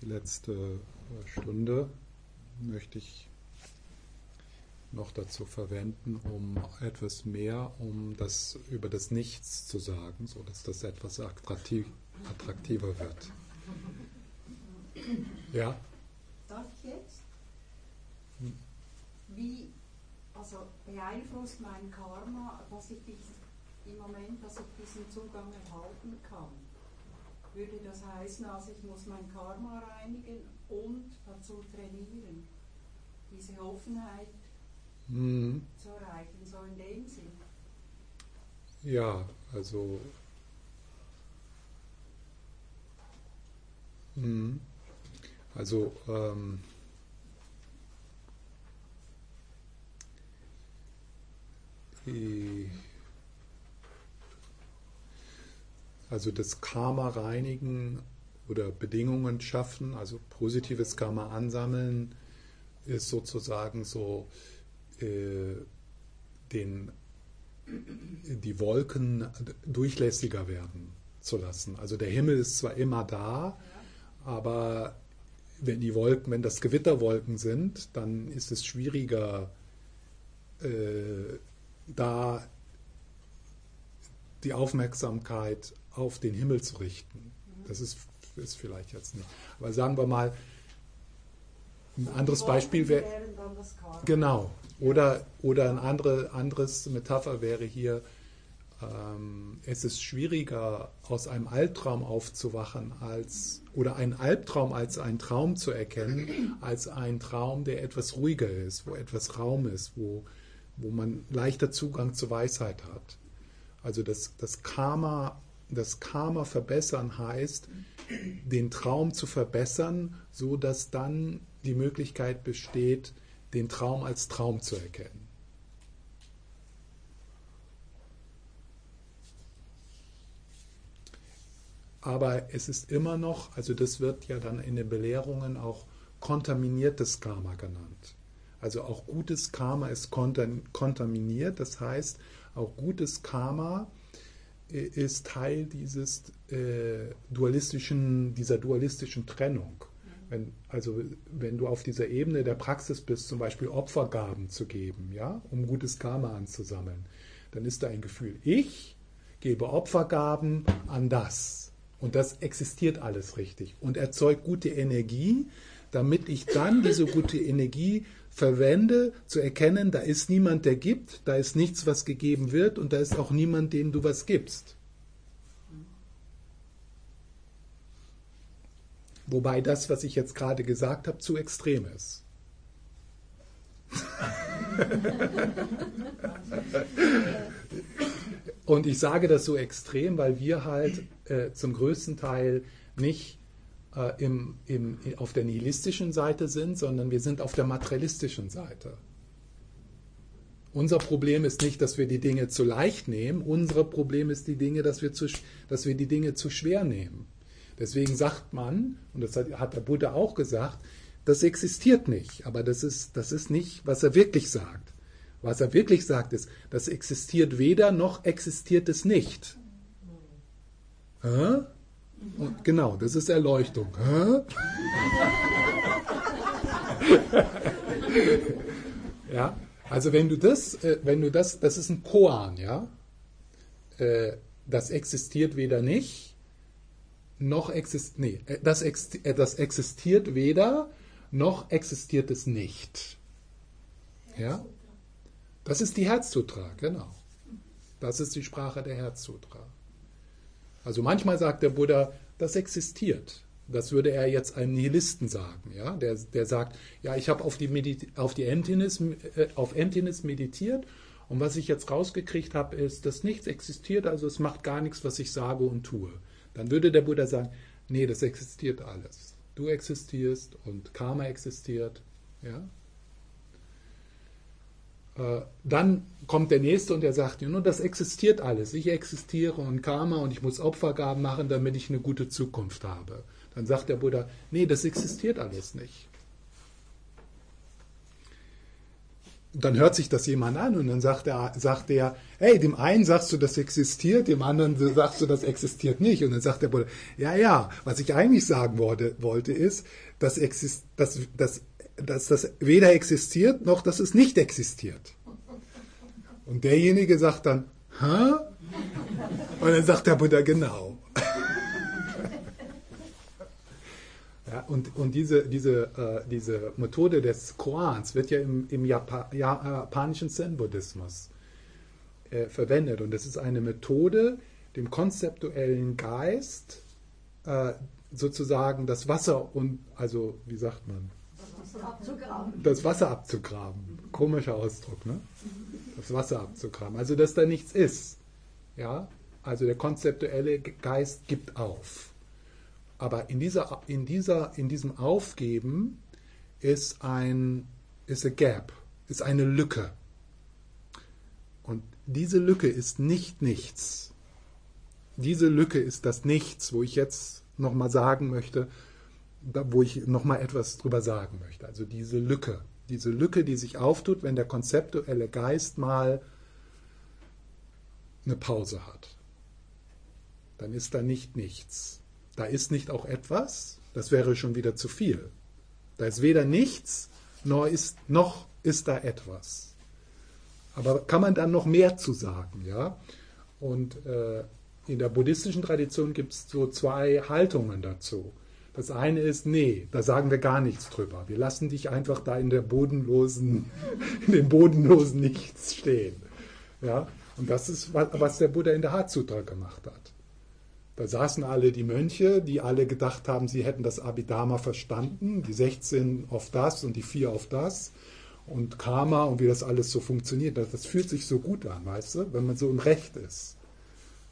Die letzte Stunde möchte ich noch dazu verwenden, um etwas mehr um das über das Nichts zu sagen, sodass das etwas attraktiv, attraktiver wird. Ja? Darf ich jetzt? Wie also beeinflusst mein Karma, dass ich dies, im Moment, dass ich diesen Zugang erhalten kann? Würde das heißen, also ich muss mein Karma reinigen und dazu trainieren, diese Offenheit mhm. zu erreichen, so in dem Sinn. Ja, also mhm. also ähm, die also das Karma reinigen oder Bedingungen schaffen, also positives Karma ansammeln, ist sozusagen so äh, den, die Wolken durchlässiger werden zu lassen. Also der Himmel ist zwar immer da, aber wenn die Wolken, wenn das Gewitterwolken sind, dann ist es schwieriger, äh, da die Aufmerksamkeit auf den Himmel zu richten. Das ist, ist vielleicht jetzt nicht. Aber sagen wir mal, ein anderes Beispiel wäre. Genau. Oder, oder ein andere, anderes Metapher wäre hier, ähm, es ist schwieriger, aus einem Albtraum aufzuwachen, als, oder einen Albtraum als einen Traum zu erkennen, als einen Traum, der etwas ruhiger ist, wo etwas Raum ist, wo, wo man leichter Zugang zur Weisheit hat. Also das, das Karma das Karma verbessern heißt, den Traum zu verbessern, so dass dann die Möglichkeit besteht, den Traum als Traum zu erkennen. Aber es ist immer noch, also das wird ja dann in den Belehrungen auch kontaminiertes Karma genannt. Also auch gutes Karma ist kontaminiert, das heißt, auch gutes Karma ist Teil dieses äh, dualistischen, dieser dualistischen Trennung. Wenn, also wenn du auf dieser Ebene der Praxis bist, zum Beispiel Opfergaben zu geben, ja, um gutes Karma anzusammeln, dann ist da ein Gefühl, ich gebe Opfergaben an das. Und das existiert alles richtig und erzeugt gute Energie, damit ich dann diese gute Energie verwende, zu erkennen, da ist niemand, der gibt, da ist nichts, was gegeben wird und da ist auch niemand, dem du was gibst. Wobei das, was ich jetzt gerade gesagt habe, zu extrem ist. und ich sage das so extrem, weil wir halt äh, zum größten Teil nicht äh, im, im, auf der nihilistischen Seite sind, sondern wir sind auf der materialistischen Seite. Unser Problem ist nicht, dass wir die Dinge zu leicht nehmen, unser Problem ist die Dinge, dass wir, zu, dass wir die Dinge zu schwer nehmen. Deswegen sagt man, und das hat, der Buddha auch gesagt, das existiert nicht, aber das ist, das ist nicht, was er wirklich sagt. Was er wirklich sagt ist, das existiert weder noch existiert es nicht. Hä? Und genau, das ist Erleuchtung. ja, also wenn du das, äh, wenn du das, das ist ein Koan, ja, äh, das existiert weder nicht, noch existiert, nee, äh, das, das existiert weder, noch existiert es nicht. Ja, das ist die Herzsutra, genau. Das ist die Sprache der Herzsutra. Also manchmal sagt der Buddha, das existiert. Das würde er jetzt einem Nihilisten sagen, ja, der, der sagt, ja, ich habe auf die, auf die Emptiness, äh, auf Emptiness meditiert und was ich jetzt rausgekriegt habe, ist, dass nichts existiert, also es macht gar nichts, was ich sage und tue. Dann würde der Buddha sagen, nee, das existiert alles. Du existierst und Karma existiert, ja. Äh, dann kommt der Nächste und der sagt, nur das existiert alles. Ich existiere und Karma und ich muss Opfergaben machen, damit ich eine gute Zukunft habe. Dann sagt der Buddha, nee, das existiert alles nicht. dann hört sich das jemand an und dann sagt er, sagt er, hey, dem einen sagst du, das existiert, dem anderen sagst du, das existiert nicht. Und dann sagt der Buddha, ja, ja, was ich eigentlich sagen wollte, wollte ist, dass, exist, dass, dass, dass das weder existiert, noch dass es nicht existiert. Und derjenige sagt dann, hä? Und dann sagt der Buddha, genau. Ja, und, und diese, diese, äh, diese Methode des Koans wird ja im, im Japa japanischen Zen-Buddhismus äh, verwendet. Und das ist eine Methode, dem konzeptuellen Geist äh, sozusagen das Wasser und, also wie sagt man? Das Wasser abzugraben. Komischer Ausdruck, ne? Das Wasser abzugraben. Also, dass da nichts ist. Ja? Also der konzeptuelle Geist gibt auf. Aber in, dieser, in, dieser, in diesem Aufgeben ist ein ist a gap, ist eine Lücke. Und diese Lücke ist nicht nichts. Diese Lücke ist das Nichts, wo ich jetzt nochmal sagen möchte, wo ich nochmal etwas drüber sagen möchte. Also diese Lücke, diese Lücke, die sich auftut, wenn der konzeptuelle Geist mal eine Pause hat. Dann ist da nicht nichts. Da ist nicht auch etwas, das wäre schon wieder zu viel. Da ist weder nichts, noch ist, noch ist da etwas. Aber kann man dann noch mehr zu sagen, ja? Und äh, in der buddhistischen Tradition gibt es so zwei Haltungen dazu. Das eine ist, nee, da sagen wir gar nichts drüber. Wir lassen dich einfach da in der bodenlosen, in dem bodenlosen Nichts stehen. Ja? Und das ist, was der Buddha in der Hatsutra gemacht hat. Da saßen alle die Mönche, die alle gedacht haben, sie hätten das Abhidharma verstanden, die 16 auf das und die 4 auf das und Karma und wie das alles so funktioniert. Das, das fühlt sich so gut an, weißt du, wenn man so im Recht ist,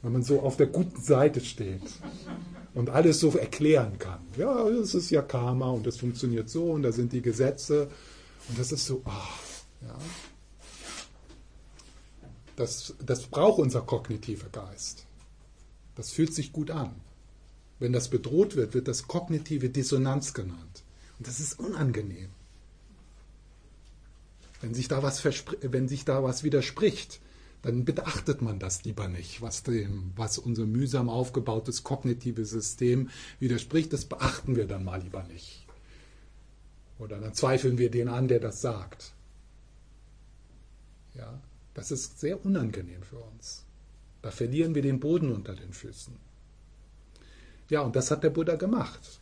wenn man so auf der guten Seite steht und alles so erklären kann. Ja, das ist ja Karma und das funktioniert so und da sind die Gesetze und das ist so, oh, ja. Das, das braucht unser kognitiver Geist. Das fühlt sich gut an. Wenn das bedroht wird, wird das kognitive Dissonanz genannt. Und das ist unangenehm. Wenn sich da was, wenn sich da was widerspricht, dann beachtet man das lieber nicht, was, dem, was unser mühsam aufgebautes kognitives System widerspricht. Das beachten wir dann mal lieber nicht. Oder dann zweifeln wir den an, der das sagt. Ja, das ist sehr unangenehm für uns. Da verlieren wir den Boden unter den Füßen. Ja, und das hat der Buddha gemacht.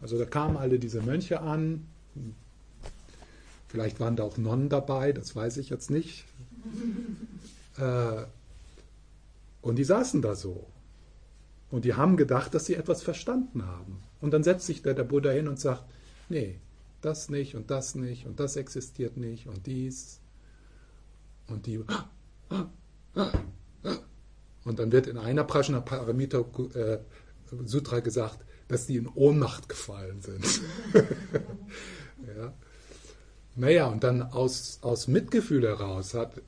Also da kamen alle diese Mönche an. Vielleicht waren da auch Nonnen dabei, das weiß ich jetzt nicht. Äh, und die saßen da so. Und die haben gedacht, dass sie etwas verstanden haben. Und dann setzt sich der, der Buddha hin und sagt, nee, das nicht und das nicht und das existiert nicht und dies. Und die, und dann wird in einer Prajna Paramita äh, Sutra gesagt, dass die in Ohnmacht gefallen sind. ja. Naja, und dann aus, aus Mitgefühl heraus hat,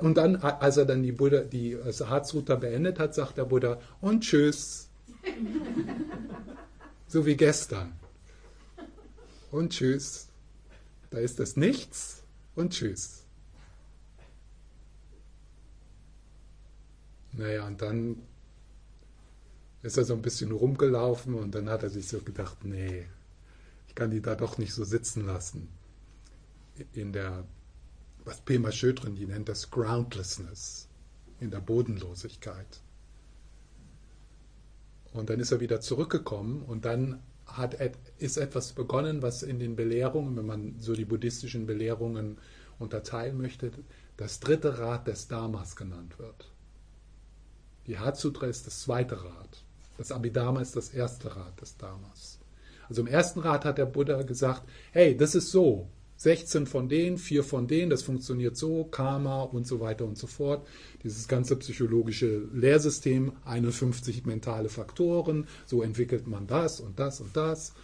und dann, als er dann die Buddha, die Sahat-Sutra beendet hat, sagt der Buddha, und tschüss. so wie gestern. Und tschüss. Da ist das Nichts und tschüss. Naja, und dann ist er so ein bisschen rumgelaufen und dann hat er sich so gedacht, nee, ich kann die da doch nicht so sitzen lassen. In der, was Pema Schödrin, die nennt das Groundlessness, in der Bodenlosigkeit. Und dann ist er wieder zurückgekommen und dann hat, ist etwas begonnen, was in den Belehrungen, wenn man so die buddhistischen Belehrungen unterteilen möchte, das dritte Rad des Dharmas genannt wird. Die Hatsutra ist das zweite Rad. Das Abhidharma ist das erste Rad des Dharmas. Also im ersten Rad hat der Buddha gesagt, hey, das ist so. 16 von denen, 4 von denen, das funktioniert so, Karma und so weiter und so fort. Dieses ganze psychologische Lehrsystem, 51 mentale Faktoren, so entwickelt man das und das und das.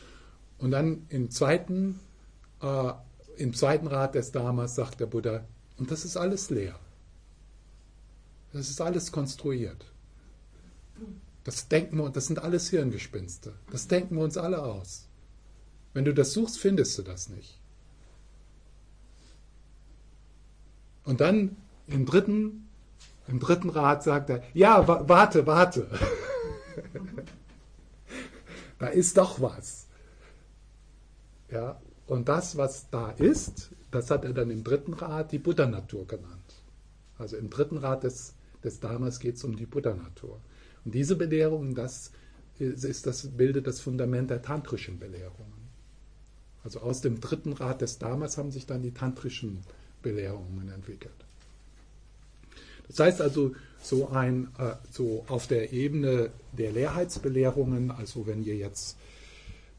Und dann im zweiten, äh, im zweiten Rad des Dharmas sagt der Buddha, und das ist alles leer. Das ist alles konstruiert. Das denken wir, das sind alles Hirngespinste. Das denken wir uns alle aus. Wenn du das suchst, findest du das nicht. Und dann im dritten, im dritten Rat sagt er, ja, wa warte, warte. da ist doch was. Ja, und das, was da ist, das hat er dann im dritten Rat die Buddha-Natur genannt. Also im dritten Rat des, des Dharmas geht es um die Buddha-Natur. Und diese Belehrung, das, ist das bildet das Fundament der tantrischen Belehrungen. Also aus dem dritten Rat des Dharmas haben sich dann die tantrischen Belehrungen entwickelt. Das heißt also, so, ein, äh, so auf der Ebene der Leerheitsbelehrungen, also wenn ihr jetzt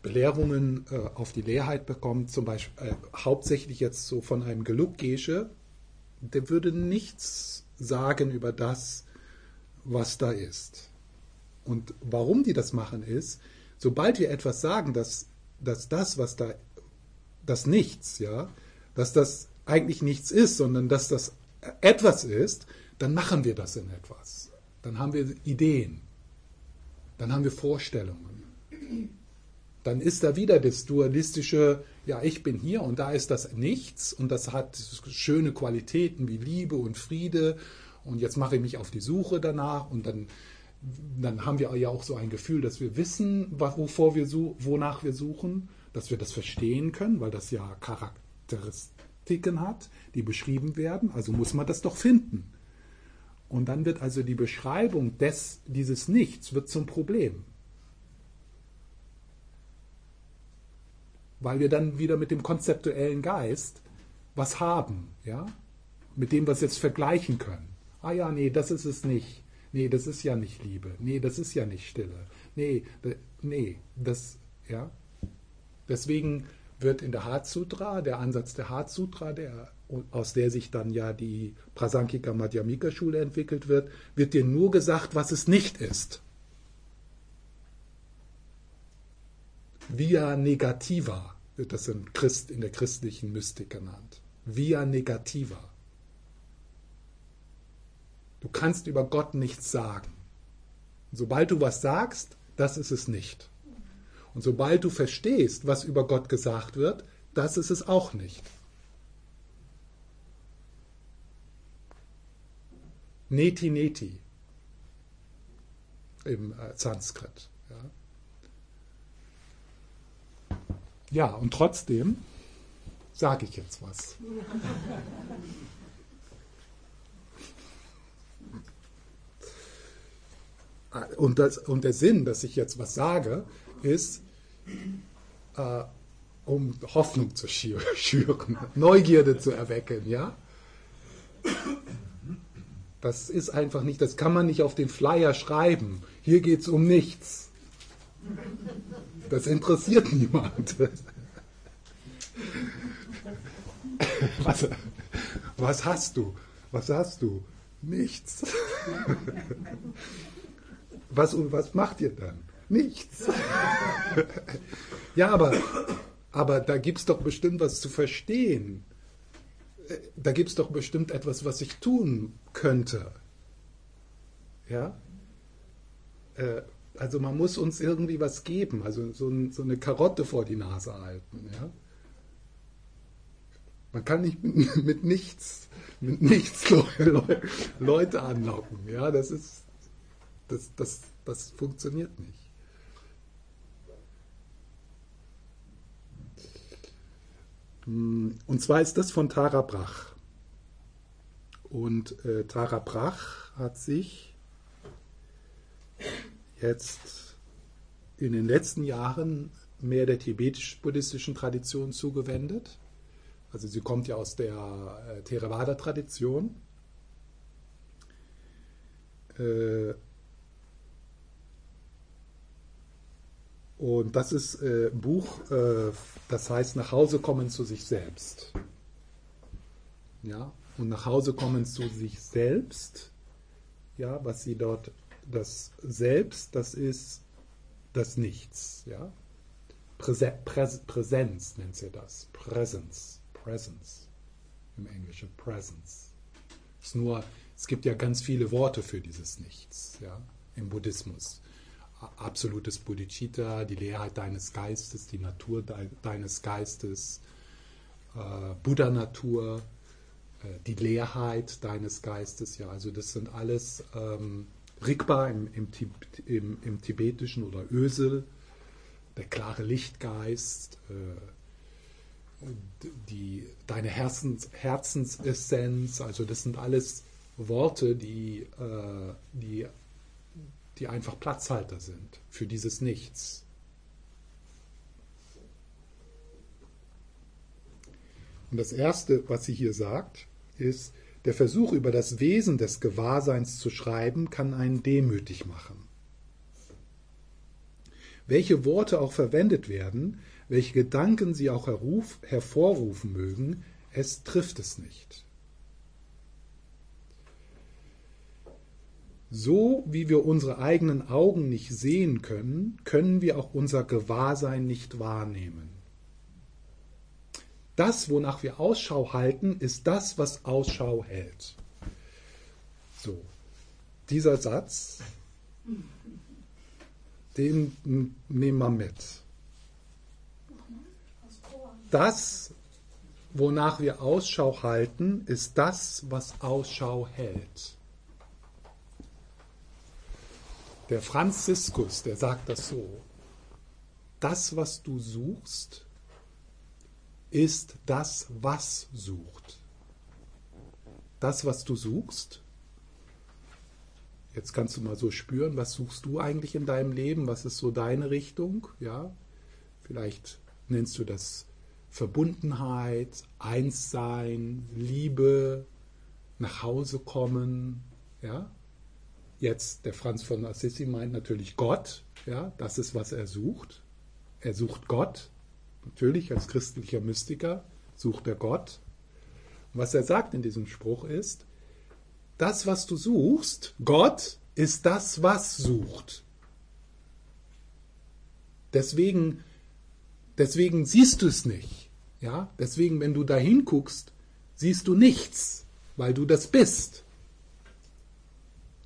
Belehrungen äh, auf die Leerheit bekommt, zum Beispiel äh, hauptsächlich jetzt so von einem Geluk Gesche, der würde nichts sagen über das, was da ist. Und warum die das machen ist, sobald wir etwas sagen, dass, dass das, was da, das Nichts, ja, dass das eigentlich nichts ist, sondern dass das etwas ist, dann machen wir das in etwas. Dann haben wir Ideen. Dann haben wir Vorstellungen. Dann ist da wieder das dualistische, ja, ich bin hier und da ist das Nichts und das hat schöne Qualitäten wie Liebe und Friede und jetzt mache ich mich auf die Suche danach und dann dann haben wir ja auch so ein Gefühl, dass wir wissen, wovor wir wonach wir suchen, dass wir das verstehen können, weil das ja Charakteristiken hat, die beschrieben werden. Also muss man das doch finden. Und dann wird also die Beschreibung des, dieses Nichts wird zum Problem. Weil wir dann wieder mit dem konzeptuellen Geist was haben, ja, mit dem wir es jetzt vergleichen können. Ah ja, nee, das ist es nicht nee, das ist ja nicht Liebe, nee, das ist ja nicht Stille, nee, nee, das, ja. Deswegen wird in der Hatsutra, der Ansatz der Hatsutra, der, aus der sich dann ja die Prasankika Madhyamika Schule entwickelt wird, wird dir nur gesagt, was es nicht ist. Via negativa wird das in, Christ, in der christlichen Mystik genannt. Via negativa. Du kannst über Gott nichts sagen. Sobald du was sagst, das ist es nicht. Und sobald du verstehst, was über Gott gesagt wird, das ist es auch nicht. Neti Neti im äh, Sanskrit. Ja. ja, und trotzdem sage ich jetzt was. und, das, und der Sinn, dass ich jetzt was sage, ist, äh, um Hoffnung zu schüren, Neugierde zu erwecken, ja? Das ist einfach nicht, das kann man nicht auf den Flyer schreiben. Hier geht es um nichts. Das interessiert niemand. Was, was hast du? Was hast du? Nichts. Was was macht ihr dann? Nichts. ja, aber, aber da gibt es doch bestimmt was zu verstehen. Da gibt es doch bestimmt etwas, was ich tun könnte. Ja? Äh, also man muss uns irgendwie was geben, also so, so, eine Karotte vor die Nase halten. Ja? Man kann nicht mit, mit nichts, mit nichts Leute anlocken. Ja, das ist das, das, das funktioniert nicht. Und zwar ist das von Tara Brach. Und äh, Tara Brach hat sich jetzt in den letzten Jahren mehr der tibetisch-buddhistischen Tradition zugewendet. Also sie kommt ja aus der äh, Theravada-Tradition. Äh, Und das ist äh, ein Buch, äh, das heißt Nach Hause kommen zu sich selbst. Ja, und nach Hause kommen zu sich selbst, ja, was sie dort, das Selbst, das ist das Nichts, ja. Präse, Präs, Präsenz nennt sie das. Presence, Presence im Englischen, Presence. ist nur, es gibt ja ganz viele Worte für dieses Nichts, ja, im Buddhismus absolutes Bodhicitta, die Leerheit deines Geistes, die Natur deines Geistes, äh, Buddha-Natur, äh, die Leerheit deines Geistes. Ja, also das sind alles ähm, Rigpa im, im, im, im, Tibetischen oder Ösel, der klare Lichtgeist, äh, die, deine Herzens, Herzensessenz. Also das sind alles Worte, die, äh, die, die einfach Platzhalter sind für dieses Nichts. Und das Erste, was sie hier sagt, ist, der Versuch über das Wesen des Gewahrseins zu schreiben, kann einen demütig machen. Welche Worte auch verwendet werden, welche Gedanken sie auch hervorrufen mögen, es trifft es nicht. So wie wir unsere eigenen Augen nicht sehen können, können wir auch unser Gewahrsein nicht wahrnehmen. Das, wonach wir Ausschau halten, ist das, was Ausschau hält. So, dieser Satz, den nehmen wir mit. Das, wonach wir Ausschau halten, ist das, was Ausschau hält. Der Franziskus, der sagt das so. Das, was du suchst, ist das, was sucht. Das, was du suchst. Jetzt kannst du mal so spüren, was suchst du eigentlich in deinem Leben? Was ist so deine Richtung? Ja, vielleicht nennst du das Verbundenheit, Einssein, Liebe, nach Hause kommen. Ja, jetzt der Franz von Assisi meint natürlich Gott. Ja, das ist was er sucht. Er sucht Gott. Natürlich, als christlicher Mystiker sucht er Gott. Und was er sagt in diesem Spruch ist, das, was du suchst, Gott, ist das, was sucht. Deswegen, deswegen siehst du es nicht. Ja? Deswegen, wenn du da hinguckst, siehst du nichts, weil du das bist.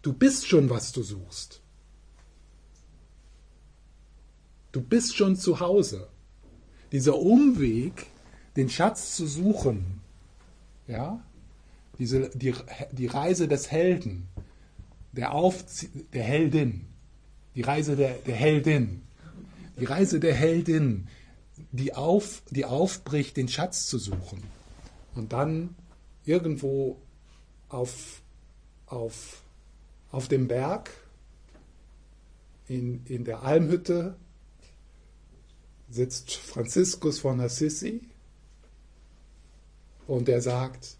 Du bist schon, was du suchst. Du bist schon zu Hause dieser Umweg, den Schatz zu suchen, ja, diese, die, die Reise des Helden, der, Aufzie der Heldin, die Reise der, der Heldin, die Reise der Heldin, die, auf, die aufbricht, den Schatz zu suchen und dann irgendwo auf, auf, auf dem Berg, in, in der Almhütte, sitzt Franziskus von Assisi und er sagt,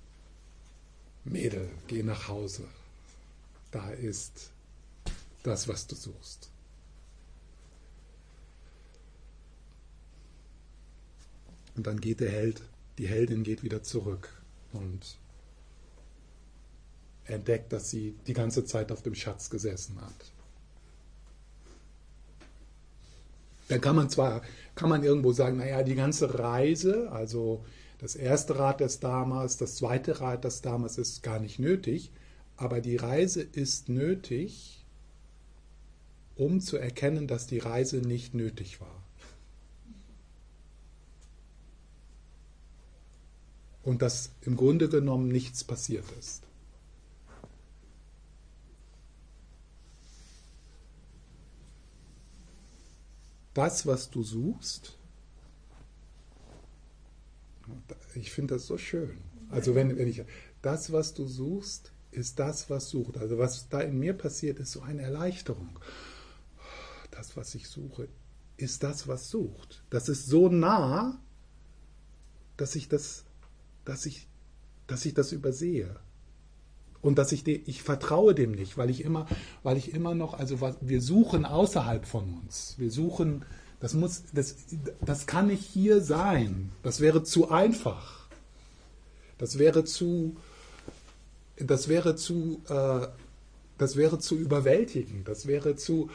Mädel, geh nach Hause. Da ist das, was du suchst. Und dann geht der Held, die Heldin geht wieder zurück und entdeckt, dass sie die ganze Zeit auf dem Schatz gesessen hat. Dann kann man zwar, kann man irgendwo sagen, naja, die ganze Reise, also das erste Rad des Dharmas, das zweite Rad des Dharmas ist gar nicht nötig, aber die Reise ist nötig, um zu erkennen, dass die Reise nicht nötig war. Und dass im Grunde genommen nichts passiert ist. Das, was du suchst, ich finde das so schön. Also wenn, wenn ich, das, was du suchst, ist das, was sucht. Also was da in mir passiert, ist so eine Erleichterung. Das, was ich suche, ist das, was sucht. Das ist so nah, dass ich das, dass ich, dass ich das übersehe und dass ich de, ich vertraue dem nicht, weil ich immer, weil ich immer noch, also was, wir suchen außerhalb von uns. Wir suchen, das muss, das, das kann nicht hier sein. Das wäre zu einfach. Das wäre zu, das wäre zu, äh, das wäre zu überwältigend. Das wäre zu,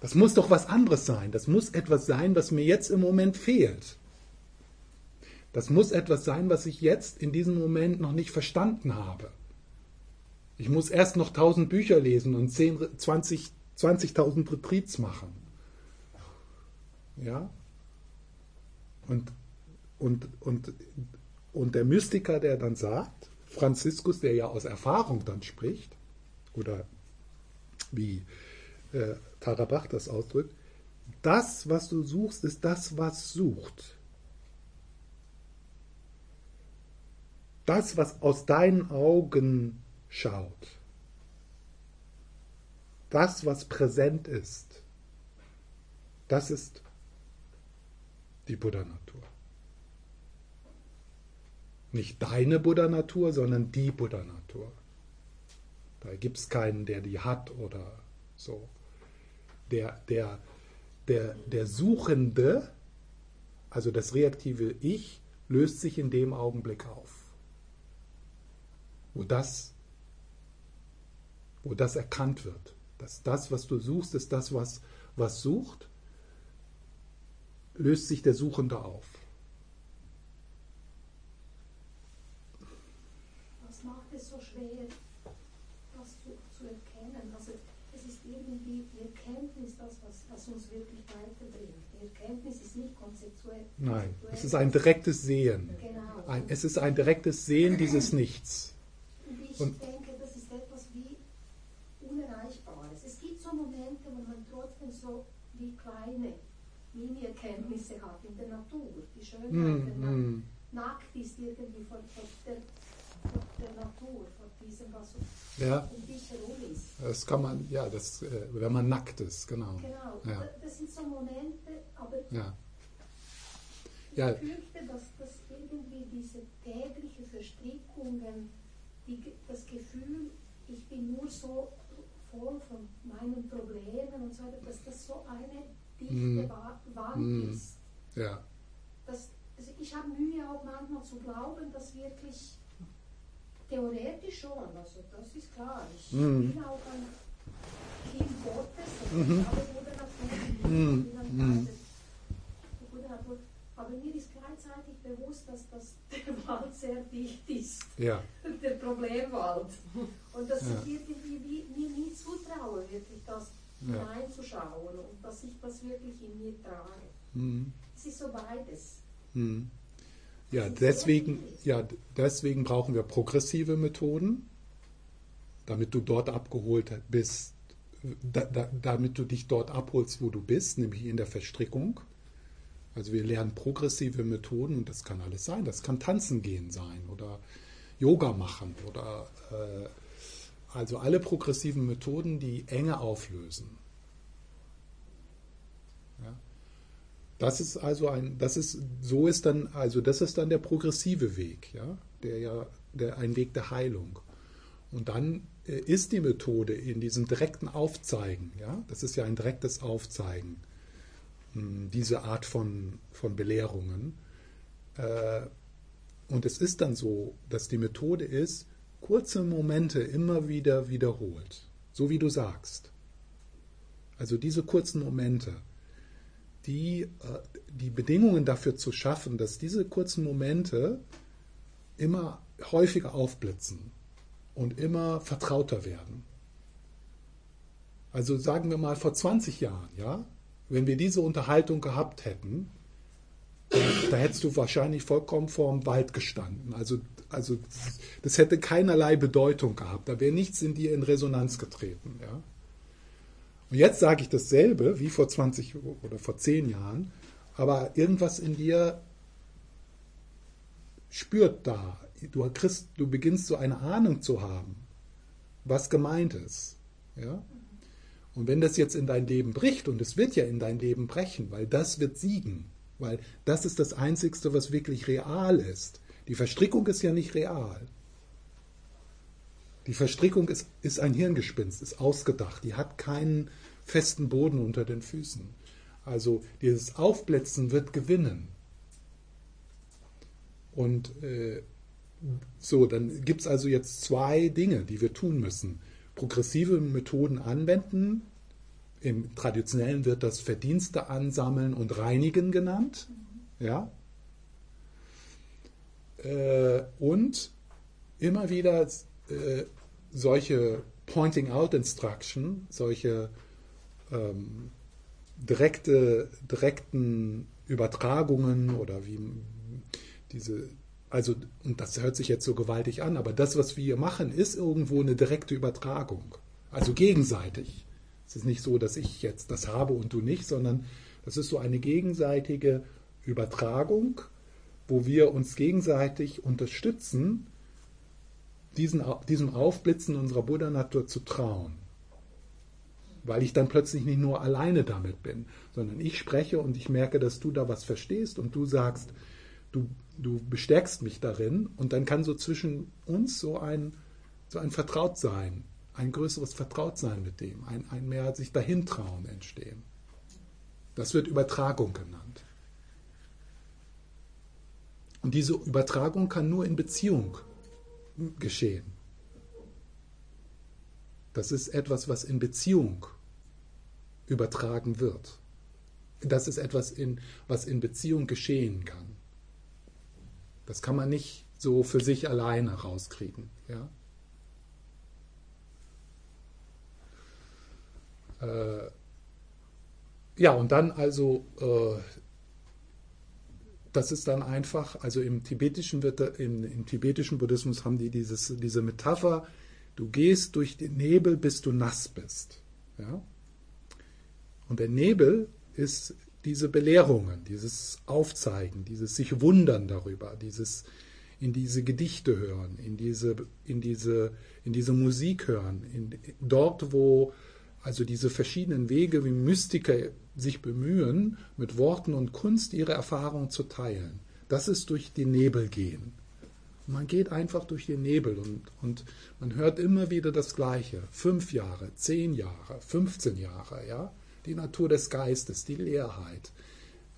das muss doch was anderes sein. Das muss etwas sein, was mir jetzt im Moment fehlt. Das muss etwas sein, was ich jetzt in diesem Moment noch nicht verstanden habe. Ich muss erst noch 1000 Bücher lesen und 10, 20, 20.000 Retreats machen. Ja? Und und, und, und der Mystiker, der dann sagt, Franziskus, der ja aus Erfahrung dann spricht, oder wie äh, Tarabach das ausdrückt, das, was du suchst, ist das, was sucht. Das, was aus deinen Augen schaut. Das, was präsent ist. Das ist die Buddha-Natur. Nicht deine Buddha-Natur, sondern die Buddha-Natur. Da gibt es keinen, der die hat oder so. Der, der, der, der Suchende, also das reaktive Ich, löst sich in dem Augenblick auf. Wo das, wo das erkannt wird. Dass das, was du suchst, ist das, was, was sucht, löst sich der Suchende auf. Was macht es so schwer, das zu, zu erkennen? Also es ist irgendwie die Erkenntnis, das, was, was uns wirklich weiterbringt. Die Erkenntnis ist nicht konzeptuell. Nein, es ist ein direktes Sehen. Genau. Ein, es ist ein direktes Sehen dieses Nichts. Ich Und- denke, das ist etwas wie Unerreichbares. Es gibt so Momente, wo man trotzdem so wie kleine Mini-Erkenntnisse hat in der Natur. Die Schönheit, wenn man hm. nackt ist irgendwie vor, vor, der, vor der Natur, vor diesem, was um Ja, dich herum ist. das kann man, ja, das, äh, wenn man nackt ist, genau. Genau, Ja. da- das sind so Momente, aber Ja, ich Ja. fürchte, dass, dass irgendwie diese täglichen Verstrickungen, die, das Gefühl, ich bin nur so voll von meinen Problemen und so weiter, dass das so eine dichte. Wa- Wand Mhm. ist. ja, Das, also ich habe Mühe auch manchmal zu glauben, dass wirklich theoretisch schon, also das ist klar. Ich Mhm. bin auch ein Kind Gottes, also Mhm. ich habe Bruder Natur, ich bin ein Mhm. Natur. Aber mir ist bewusst, dass das der Wald sehr dicht ist, ja, der Problemwald. Und dass Ja. ich irgendwie wie, mir nie zutraue, wirklich das Ja. hineinzuschauen und dass ich das wirklich in mir trage. hm, Es ist so beides. hm. Ja, deswegen, ja, deswegen brauchen wir progressive Methoden, damit du dort abgeholt bist, da, da, damit du dich dort abholst, wo du bist, nämlich in der Verstrickung. Also wir lernen progressive Methoden und das kann alles sein. Das kann Tanzen gehen sein oder Yoga machen oder äh, also alle progressiven Methoden, die Enge auflösen. Ja. Das ist also ein, das ist, so ist dann, also das ist dann der progressive Weg, ja, der ja, der, ein Weg der Heilung. Und dann äh, ist die Methode in diesem direkten Aufzeigen, ja, das ist ja ein direktes Aufzeigen, diese Art von, von Belehrungen. Äh, und es ist dann so, dass die Methode ist, kurze Momente immer wieder wiederholt, so wie du sagst. Also diese kurzen Momente, die, äh, die Bedingungen dafür zu schaffen, dass diese kurzen Momente immer häufiger aufblitzen und immer vertrauter werden. Also sagen wir mal vor 20 Jahren, ja, wenn wir diese Unterhaltung gehabt hätten, da, hättest du wahrscheinlich vollkommen vorm Wald gestanden. Also, also das hätte keinerlei Bedeutung gehabt. Da wäre nichts in dir in Resonanz getreten, ja. Und jetzt sage ich dasselbe wie vor 20 oder vor 10 Jahren, aber irgendwas in dir spürt da. Du, kriegst, du beginnst so eine Ahnung zu haben, was gemeint ist. Ja? Und wenn das jetzt in dein Leben bricht, und es wird ja in dein Leben brechen, weil das wird siegen, weil das ist das Einzigste, was wirklich real ist. Die Verstrickung ist ja nicht real. Die Verstrickung ist, ist ein Hirngespinst, ist ausgedacht. Die hat keinen festen Boden unter den Füßen. Also dieses Aufblitzen wird gewinnen. Und äh, so, dann gibt es also jetzt zwei Dinge, die wir tun müssen. Progressive Methoden anwenden. Im Traditionellen wird das Verdienste ansammeln und reinigen genannt. Ja. Äh, und immer wieder äh, solche Pointing Out Instruction, solche ähm, direkte, direkten Übertragungen oder wie diese, also, und das hört sich jetzt so gewaltig an, aber das, was wir hier machen, ist irgendwo eine direkte Übertragung. Also gegenseitig. Es ist nicht so, dass ich jetzt das habe und du nicht, sondern das ist so eine gegenseitige Übertragung, wo wir uns gegenseitig unterstützen, diesen, diesem Aufblitzen unserer Buddha-Natur zu trauen. Weil ich dann plötzlich nicht nur alleine damit bin, sondern ich spreche und ich merke, dass du da was verstehst und du sagst, du, du bestärkst mich darin und dann kann so zwischen uns so ein, so ein Vertrautsein, ein größeres Vertrautsein mit dem, ein, ein mehr sich dahin trauen entstehen. Das wird Übertragung genannt. Und diese Übertragung kann nur in Beziehung geschehen. Das ist etwas, was in Beziehung übertragen wird. Das ist etwas, in, was in Beziehung geschehen kann. Das kann man nicht so für sich alleine rauskriegen. Ja, äh, ja und dann also äh, das ist dann einfach, also im tibetischen, wird, im, im tibetischen Buddhismus haben die dieses, diese Metapher, du gehst durch den Nebel, bis du nass bist. Ja? Und der Nebel ist diese Belehrungen, dieses Aufzeigen, dieses sich wundern darüber, dieses in diese Gedichte hören, in diese, in diese, in diese Musik hören, in, dort, wo also diese verschiedenen Wege, wie Mystiker sich bemühen, mit Worten und Kunst ihre Erfahrungen zu teilen. Das ist durch den Nebel gehen. Man geht einfach durch den Nebel und, und man hört immer wieder das Gleiche. Fünf Jahre, zehn Jahre, 15 Jahre, ja. Die Natur des Geistes, die Leerheit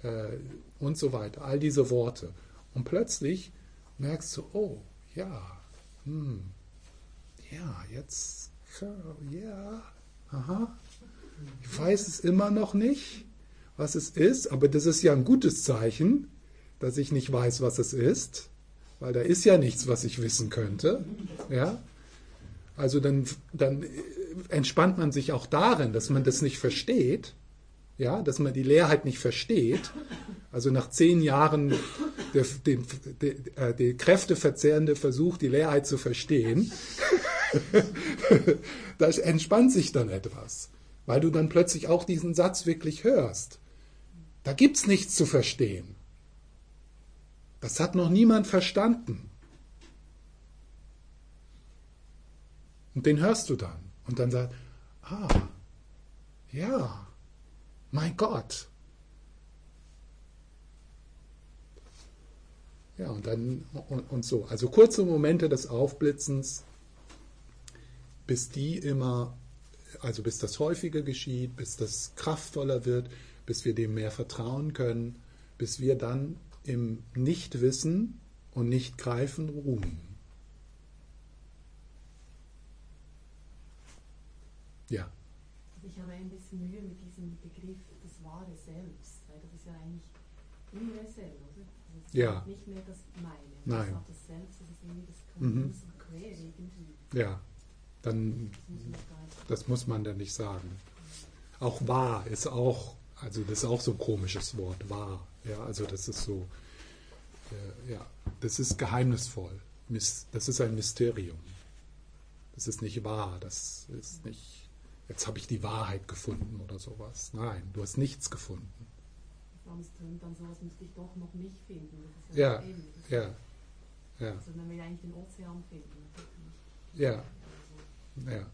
äh, und so weiter. All diese Worte. Und plötzlich merkst du, oh, ja, hm, ja, jetzt, ja, aha, ich weiß es immer noch nicht, was es ist, aber das ist ja ein gutes Zeichen, dass ich nicht weiß, was es ist, weil da ist ja nichts, was ich wissen könnte. Ja? Also dann, dann entspannt man sich auch darin, dass man das nicht versteht, ja, dass man die Leerheit nicht versteht. Also nach zehn Jahren der, den, der, der, der kräfteverzehrende Versuch, die Leerheit zu verstehen, da entspannt sich dann etwas, weil du dann plötzlich auch diesen Satz wirklich hörst. Da gibt es nichts zu verstehen. Das hat noch niemand verstanden. Und den hörst du dann. Und dann sagt, ah, ja, mein Gott. Ja, und dann und, und so. Also kurze Momente des Aufblitzens, bis die immer, also bis das häufiger geschieht, bis das kraftvoller wird, bis wir dem mehr vertrauen können, bis wir dann im Nichtwissen und Nicht-Greifen ruhen. Ja. Also ich habe ein bisschen Mühe mit diesem Begriff das wahre Selbst, weil das ist ja eigentlich universell, oder? Also ja. Nicht mehr das meine. Nein. Das, das Selbst, das ist irgendwie das Mhm. quer irgendwie. Ja, dann, das muss man dann nicht sagen. Auch wahr ist auch, also das ist auch so ein komisches Wort, wahr. Ja, also das ist so, äh, ja, das ist geheimnisvoll. Das ist ein Mysterium. Das ist nicht wahr, das ist nicht, jetzt habe ich die Wahrheit gefunden oder sowas. Nein, du hast nichts gefunden. Sonst dann so, als müsste ich doch noch mich finden. Ja, ähnlich. ja, ja, Also man will eigentlich den Ozean finden. ja, Also ja.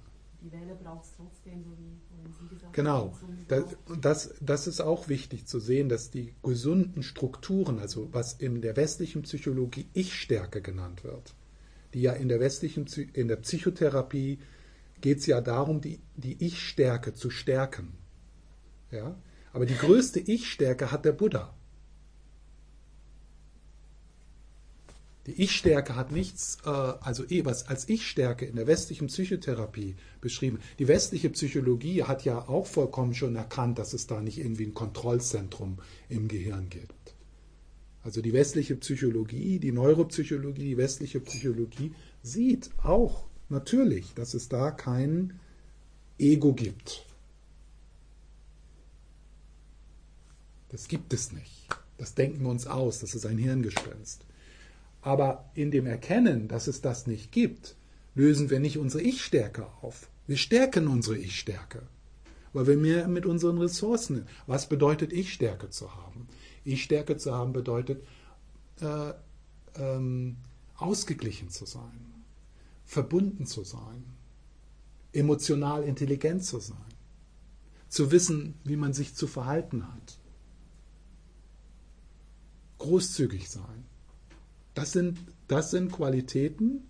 die Welle braucht es trotzdem, so wie vorhin Sie gesagt Genau. haben. Wie Das, das, das ist auch wichtig zu sehen, dass die gesunden Strukturen, also was in der westlichen Psychologie Ich-Stärke genannt wird, die ja in der westlichen in der Psychotherapie geht es ja darum, die, die Ich-Stärke zu stärken. Ja? Aber die größte Ich-Stärke hat der Buddha. Die Ich-Stärke hat nichts, äh, also eh, was als Ich-Stärke in der westlichen Psychotherapie beschrieben. Die westliche Psychologie hat ja auch vollkommen schon erkannt, dass es da nicht irgendwie ein Kontrollzentrum im Gehirn gibt. Also die westliche Psychologie, die Neuropsychologie, die westliche Psychologie sieht auch natürlich, dass es da kein Ego gibt. Das gibt es nicht. Das denken wir uns aus, das ist ein Hirngespinst. Aber in dem Erkennen, dass es das nicht gibt, lösen wir nicht unsere Ich-Stärke auf. Wir stärken unsere Ich-Stärke, weil wir mehr mit unseren Ressourcen. Was bedeutet Ich-Stärke zu haben? Ich-Stärke zu haben bedeutet, äh, ähm, ausgeglichen zu sein, verbunden zu sein, emotional intelligent zu sein, zu wissen, wie man sich zu verhalten hat, großzügig sein. Das sind, das sind Qualitäten,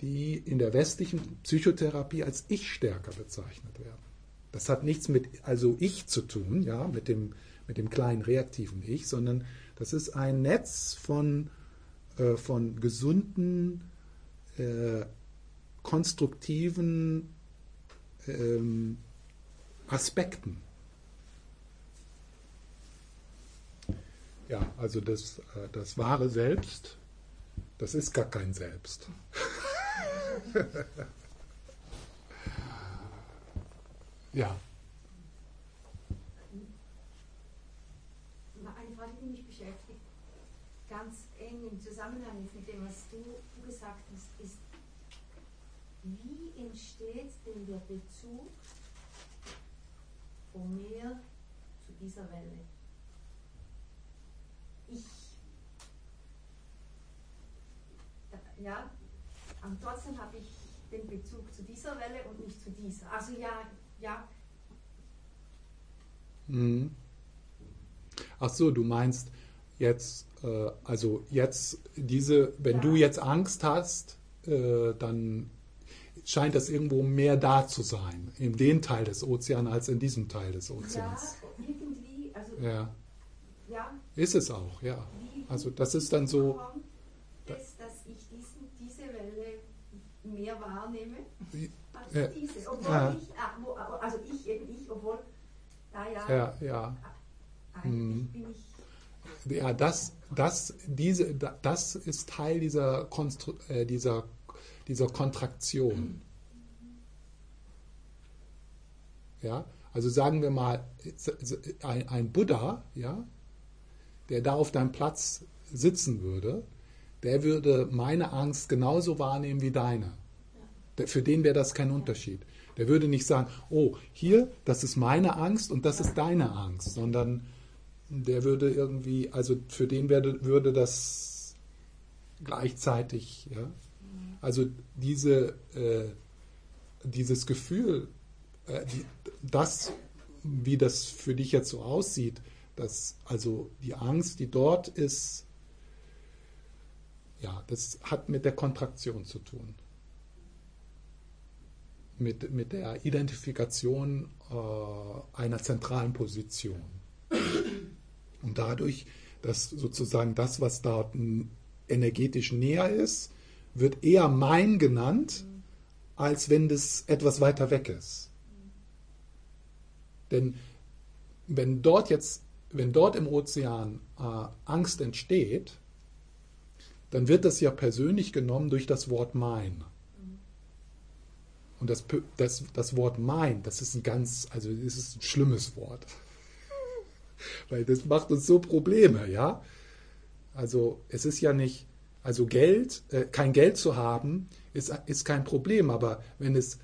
die in der westlichen Psychotherapie als Ich-Stärker bezeichnet werden. Das hat nichts mit also Ich zu tun, ja, mit dem, mit dem kleinen reaktiven Ich, sondern das ist ein Netz von, äh, von gesunden, äh, konstruktiven ähm, Aspekten. Ja, also das, äh, das wahre Selbst, das ist gar kein Selbst. ja. Eine Frage, die mich beschäftigt, ganz eng im Zusammenhang mit dem, was du, du gesagt hast, ist, wie entsteht denn der Bezug von mir zu dieser Welle? Ich, ja, und trotzdem habe ich den Bezug zu dieser Welle und nicht zu dieser. Also ja, ja. Mhm. Ach so, du meinst jetzt, äh, also jetzt diese, wenn ja. du jetzt Angst hast, äh, dann scheint das irgendwo mehr da zu sein, in dem Teil des Ozeans als in diesem Teil des Ozeans. Ja, irgendwie, also. Ja. ja. Ist es auch, ja. Also das ist dann so. Das, dass ich diesen, diese Welle mehr wahrnehme als ja. diese. Obwohl ja. ich, also ich eben ich, obwohl da ja. Ja, ja. Eigentlich hm. bin ich ja, das, das, diese, das ist Teil dieser, Konstru äh, dieser, dieser Kontraktion. Ja, also sagen wir mal, ein, ein Buddha, ja, der da auf deinem Platz sitzen würde, der würde meine Angst genauso wahrnehmen wie deine. Für den wäre das kein Unterschied. Der würde nicht sagen, oh, hier, das ist meine Angst und das ist deine Angst, sondern der würde irgendwie, also für den werde, würde das gleichzeitig, ja. Also diese, äh, dieses Gefühl, äh, die, das, wie das für dich jetzt so aussieht, dass also die Angst, die dort ist, ja, das hat mit der Kontraktion zu tun. Mit, mit der Identifikation äh, einer zentralen Position. Und dadurch, dass sozusagen das, was dort energetisch näher ist, wird eher mein genannt, als wenn das etwas weiter weg ist. Denn wenn dort jetzt wenn dort im Ozean äh, Angst entsteht, dann wird das ja persönlich genommen durch das Wort mein. Und das, das, das Wort mein, das ist ein ganz, also es ist ein schlimmes Wort. Weil das macht uns so Probleme, ja. Also es ist ja nicht, also Geld, äh, kein Geld zu haben, ist, ist kein Problem, aber wenn es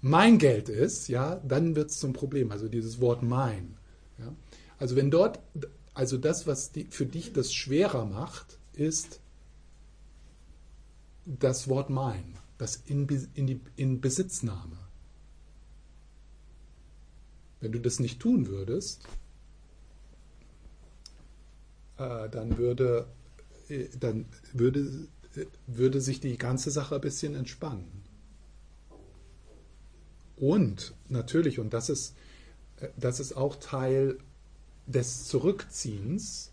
mein Geld ist, ja, dann wird es zum Problem. Also dieses Wort mein. Ja. Also wenn dort, also das, was die, für dich das schwerer macht, ist das Wort mein, das in, in, die, in Besitznahme. Wenn du das nicht tun würdest, äh, dann würde, dann würde, äh, würde sich die ganze Sache ein bisschen entspannen. Und natürlich, und das ist, äh, das ist auch Teil des Zurückziehens,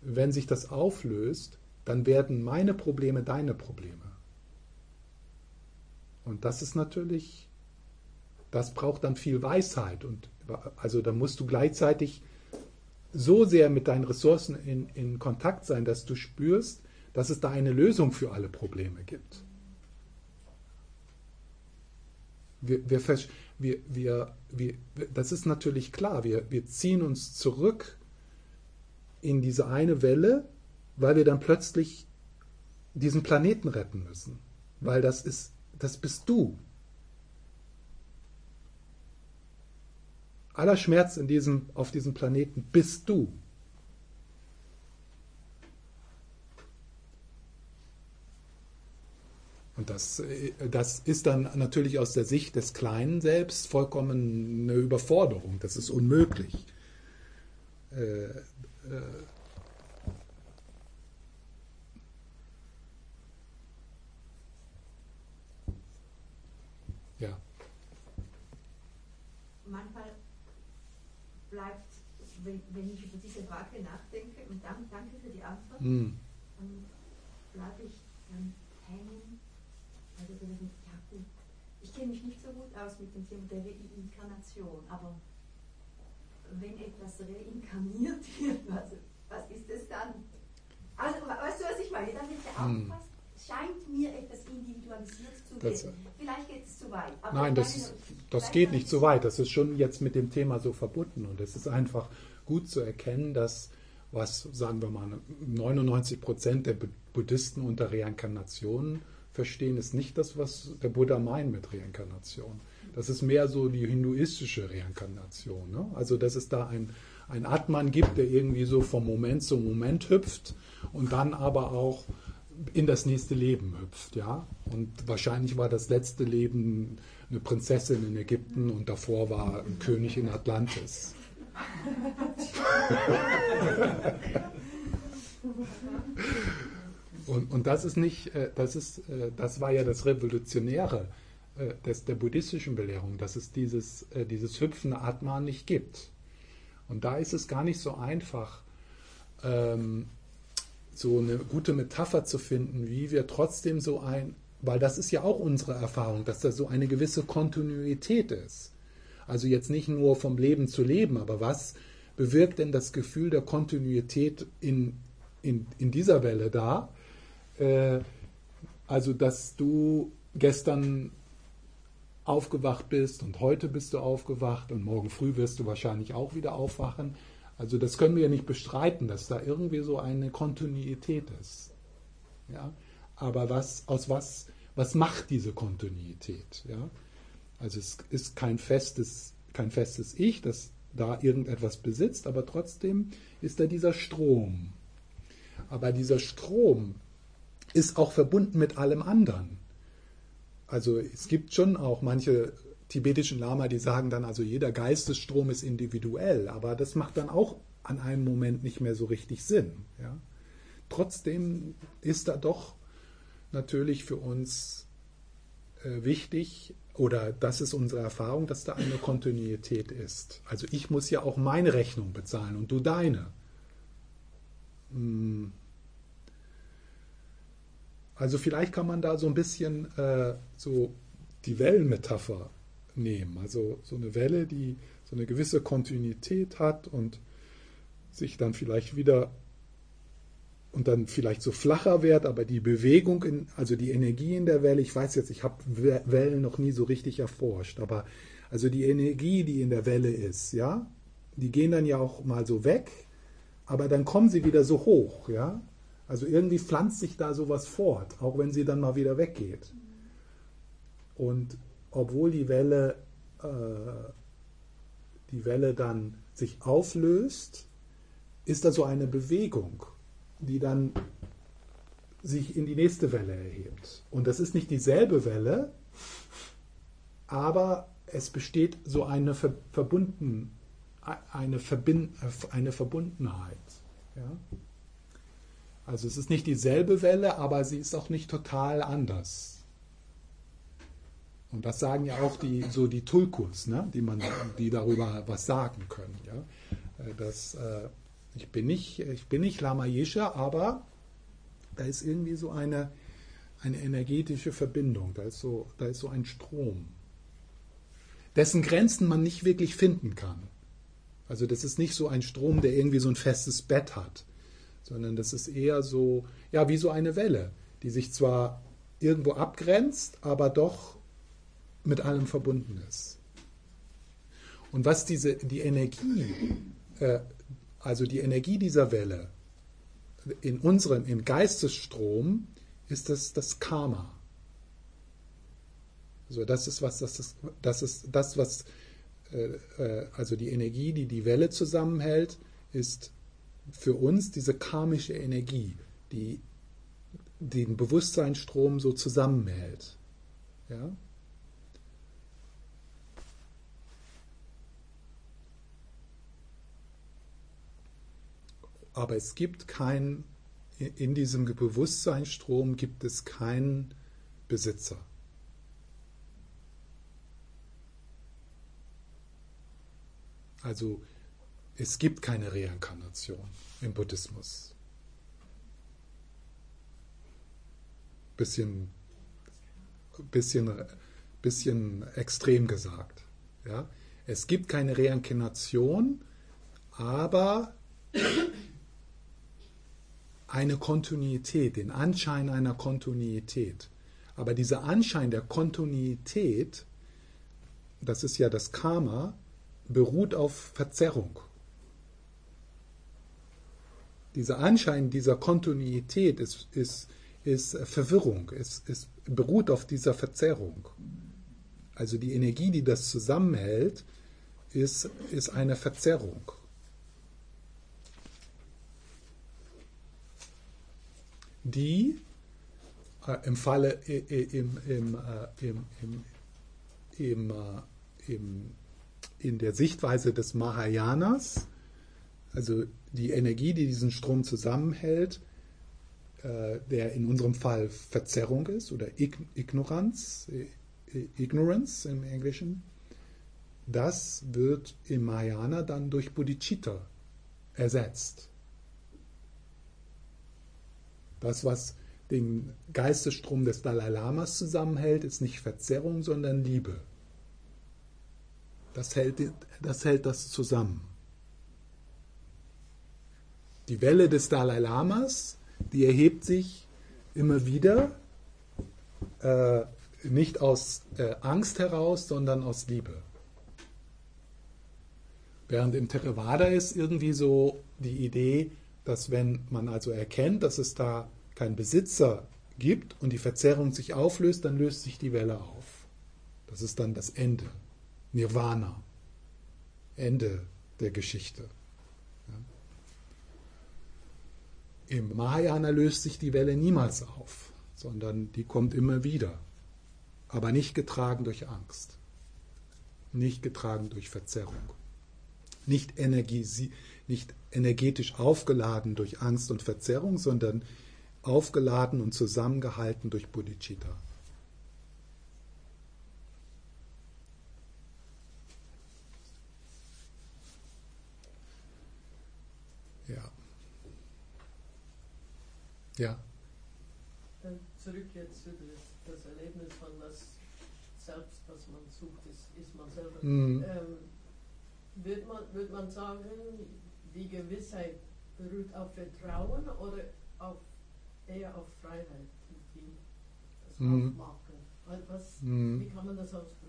wenn sich das auflöst, dann werden meine Probleme deine Probleme. Und das ist natürlich, das braucht dann viel Weisheit. Und also da musst du gleichzeitig so sehr mit deinen Ressourcen in, in Kontakt sein, dass du spürst, dass es da eine Lösung für alle Probleme gibt. Wir, wir, wir, wir, wir, das ist natürlich klar, wir, wir ziehen uns zurück in diese eine Welle, weil wir dann plötzlich diesen Planeten retten müssen, weil das ist, das bist du. Aller Schmerz in diesem, auf diesem Planeten bist du. Und das, äh, das ist dann natürlich aus der Sicht des Kleinen selbst vollkommen eine Überforderung. Das ist unmöglich. Äh, äh, ja. Manchmal bleibt, wenn, wenn ich über diese Frage nachdenke, und dann, danke für die Antwort, Mm. dann bleibe ich dann hängen. Also ja gut, ich kenne mich nicht so gut aus mit dem Thema der Reinkarnation, aber wenn etwas reinkarniert wird, was, was ist es dann? Also weißt du, was ich meine? Dann wird ja Hm. Scheint mir etwas individualisiert zu Das- werden. Vielleicht geht es zu weit. Nein, das, ist, das geht nicht ich- so weit. Das ist schon jetzt mit dem Thema so verbunden. Und es ist einfach gut zu erkennen, dass, was sagen wir mal, 99 Prozent der Bu- Buddhisten unter Reinkarnation verstehen, ist nicht das, was der Buddha meint mit Reinkarnation. Das ist mehr so die hinduistische Reinkarnation. Ne? Also, dass es da ein, ein Atman gibt, der irgendwie so vom Moment zu Moment hüpft und dann aber auch in das nächste Leben hüpft, ja. Und wahrscheinlich war das letzte Leben eine Prinzessin in Ägypten und davor war ein König in Atlantis. Und, und das ist nicht, äh, das ist, äh, das war ja das Revolutionäre äh, des, der buddhistischen Belehrung, dass es dieses, dieses hüpfende Atman nicht gibt. Und da ist es gar nicht so einfach, ähm, so eine gute Metapher zu finden, wie wir trotzdem so ein, weil das ist ja auch unsere Erfahrung, dass da so eine gewisse Kontinuität ist. Also jetzt nicht nur vom Leben zu Leben, aber was bewirkt denn das Gefühl der Kontinuität in, in, in dieser Welle da? Äh, also, dass du gestern aufgewacht bist und heute bist du aufgewacht und morgen früh wirst du wahrscheinlich auch wieder aufwachen. Also das können wir ja nicht bestreiten, dass da irgendwie so eine Kontinuität ist. Ja? Aber was, aus was, was macht diese Kontinuität? Ja? Also es ist kein festes, kein festes Ich, das da irgendetwas besitzt, aber trotzdem ist da dieser Strom. Aber dieser Strom ist auch verbunden mit allem anderen. Also es gibt schon auch manche tibetischen Lama, die sagen dann, also jeder Geistesstrom ist individuell, aber das macht dann auch an einem Moment nicht mehr so richtig Sinn. Ja? Trotzdem ist da doch natürlich für uns äh, wichtig, oder das ist unsere Erfahrung, dass da eine Kontinuität ist. Also ich muss ja auch meine Rechnung bezahlen und du deine. Hm. Also vielleicht kann man da so ein bisschen äh, so die Wellenmetapher nehmen. Also so eine Welle, die so eine gewisse Kontinuität hat und sich dann vielleicht wieder und dann vielleicht so flacher wird, aber die Bewegung, in, also die Energie in der Welle, ich weiß jetzt, ich habe Wellen noch nie so richtig erforscht, aber also die Energie, die in der Welle ist, ja, die gehen dann ja auch mal so weg, aber dann kommen sie wieder so hoch, ja. Also irgendwie pflanzt sich da sowas fort, auch wenn sie dann mal wieder weggeht. Und obwohl die Welle, äh, die Welle dann sich auflöst, ist da so eine Bewegung, die dann sich in die nächste Welle erhebt. Und das ist nicht dieselbe Welle, aber es besteht so eine Ver Verbunden, eine, Verbind eine Verbundenheit. Ja? Also es ist nicht dieselbe Welle, aber sie ist auch nicht total anders. Und das sagen ja auch die, so die Tulkus, ne? die, man, die darüber was sagen können. Ja? Das, äh, ich, bin nicht, ich bin nicht Lama Yeshe, aber da ist irgendwie so eine, eine energetische Verbindung, da ist, so, da ist so ein Strom, dessen Grenzen man nicht wirklich finden kann. Also das ist nicht so ein Strom, der irgendwie so ein festes Bett hat, sondern das ist eher so, ja, wie so eine Welle, die sich zwar irgendwo abgrenzt, aber doch mit allem verbunden ist. Und was diese, die Energie, äh, also die Energie dieser Welle in unserem, im Geistesstrom ist das das Karma. Also das ist was, das ist das, ist das was, äh, äh, also die Energie, die die Welle zusammenhält, ist für uns diese karmische Energie, die den Bewusstseinsstrom so zusammenhält. Ja? Aber es gibt kein, in diesem Bewusstseinsstrom gibt es keinen Besitzer. Also es gibt keine Reinkarnation im Buddhismus. Bisschen, bisschen, bisschen extrem gesagt. Ja? Es gibt keine Reinkarnation, aber eine Kontinuität, den Anschein einer Kontinuität. Aber dieser Anschein der Kontinuität, das ist ja das Karma, beruht auf Verzerrung. Dieser Anschein dieser Kontinuität ist, ist, ist Verwirrung, ist, ist, beruht auf dieser Verzerrung. Also die Energie, die das zusammenhält, ist, ist eine Verzerrung. Die äh, im Falle äh, im, im, äh, im, im, im, äh, im in der Sichtweise des Mahayanas, also die Energie, die diesen Strom zusammenhält, äh, der in unserem Fall Verzerrung ist oder Ignoranz, Ignorance im Englischen, das wird im Mahayana dann durch Bodhicitta ersetzt. Das, was den Geistesstrom des Dalai Lamas zusammenhält, ist nicht Verzerrung, sondern Liebe. Das hält, das hält das zusammen. Die Welle des Dalai Lamas, die erhebt sich immer wieder, äh, nicht aus äh, Angst heraus, sondern aus Liebe. Während im Theravada ist irgendwie so die Idee, dass wenn man also erkennt, dass es da keinen Besitzer gibt und die Verzerrung sich auflöst, dann löst sich die Welle auf. Das ist dann das Ende. Nirvana. Ende der Geschichte. Ja. Im Mahayana löst sich die Welle niemals auf, sondern die kommt immer wieder, aber nicht getragen durch Angst, nicht getragen durch Verzerrung, nicht, Energie, nicht energetisch aufgeladen durch Angst und Verzerrung, sondern aufgeladen und zusammengehalten durch Bodhicitta. Ja. Dann zurück jetzt zu das, das Erlebnis von was selbst, was man sucht, ist, ist man selber. Mhm. Ähm, wird, man, wird man sagen, die Gewissheit beruht auf Vertrauen oder auf, eher auf Freiheit, die das mhm. Aufmachen? Was, mhm. Wie kann man das ausdrücken?